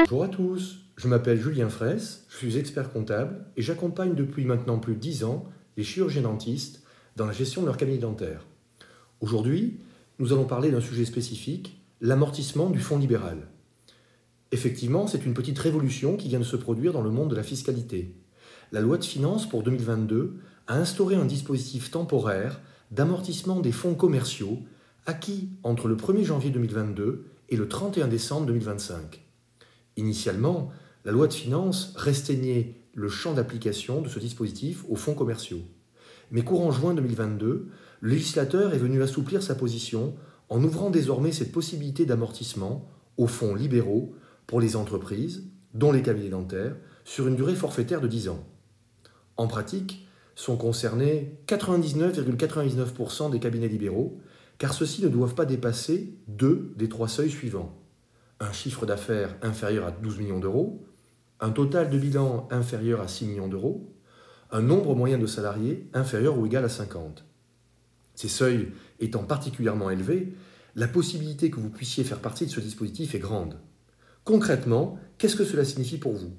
Bonjour à tous, je m'appelle Julien Fraisse, je suis expert comptable et j'accompagne depuis maintenant plus de 10 ans les chirurgiens dentistes dans la gestion de leur cabinet dentaire. Aujourd'hui, nous allons parler d'un sujet spécifique, l'amortissement du fonds libéral. Effectivement, c'est une petite révolution qui vient de se produire dans le monde de la fiscalité. La loi de finances pour 2022 a instauré un dispositif temporaire d'amortissement des fonds commerciaux acquis entre le 1er janvier 2022 et le 31 décembre 2025. Initialement, la loi de finances restreignait le champ d'application de ce dispositif aux fonds commerciaux. Mais courant juin 2022, le législateur est venu assouplir sa position en ouvrant désormais cette possibilité d'amortissement aux fonds libéraux pour les entreprises, dont les cabinets dentaires, sur une durée forfaitaire de 10 ans. En pratique, sont concernés 99,99% des cabinets libéraux, car ceux-ci ne doivent pas dépasser deux des trois seuils suivants. Un chiffre d'affaires inférieur à 12 millions d'euros, un total de bilan inférieur à 6 millions d'euros, un nombre moyen de salariés inférieur ou égal à 50. Ces seuils étant particulièrement élevés, la possibilité que vous puissiez faire partie de ce dispositif est grande. Concrètement, qu'est-ce que cela signifie pour vous?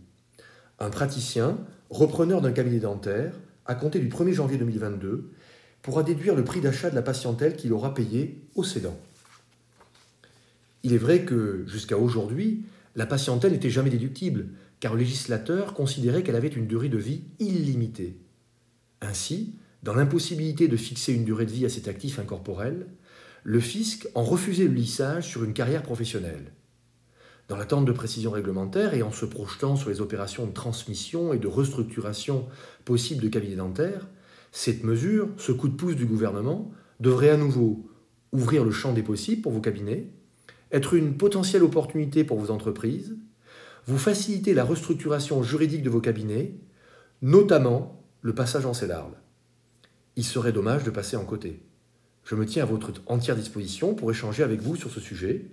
Un praticien, repreneur d'un cabinet dentaire, à compter du 1er janvier 2022, pourra déduire le prix d'achat de la patientèle qu'il aura payé au cédant. Il est vrai que, jusqu'à aujourd'hui, la patientèle n'était jamais déductible, car le législateur considérait qu'elle avait une durée de vie illimitée. Ainsi, dans l'impossibilité de fixer une durée de vie à cet actif incorporel, le fisc en refusait le lissage sur une carrière professionnelle. Dans l'attente de précisions réglementaires et en se projetant sur les opérations de transmission et de restructuration possibles de cabinets dentaires, cette mesure, ce coup de pouce du gouvernement, devrait à nouveau ouvrir le champ des possibles pour vos cabinets, être une potentielle opportunité pour vos entreprises, vous faciliter la restructuration juridique de vos cabinets, notamment le passage en CEDARL il serait dommage de passer en côté. Je me tiens à votre entière disposition pour échanger avec vous sur ce sujet.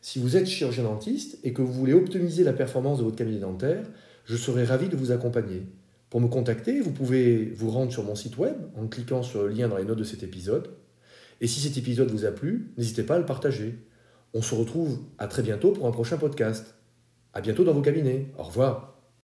Si vous êtes chirurgien dentiste et que vous voulez optimiser la performance de votre cabinet dentaire, je serai ravi de vous accompagner. Pour me contacter, vous pouvez vous rendre sur mon site web en cliquant sur le lien dans les notes de cet épisode. Et si cet épisode vous a plu, n'hésitez pas à le partager. On se retrouve à très bientôt pour un prochain podcast. À bientôt dans vos cabinets. Au revoir.